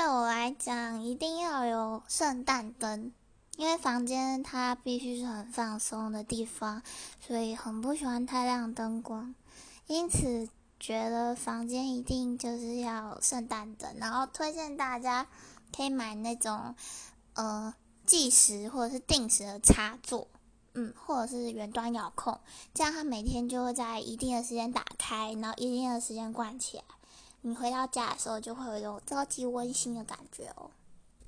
对我来讲，一定要有圣诞灯，因为房间它必须是很放松的地方，所以很不喜欢太亮灯光。因此，觉得房间一定就是要圣诞灯，然后推荐大家可以买那种呃计时或者是定时的插座，嗯，或者是远端遥控，这样它每天就会在一定的时间打开，然后一定的时间关起来。你回到家的时候，就会有一种超级温馨的感觉哦。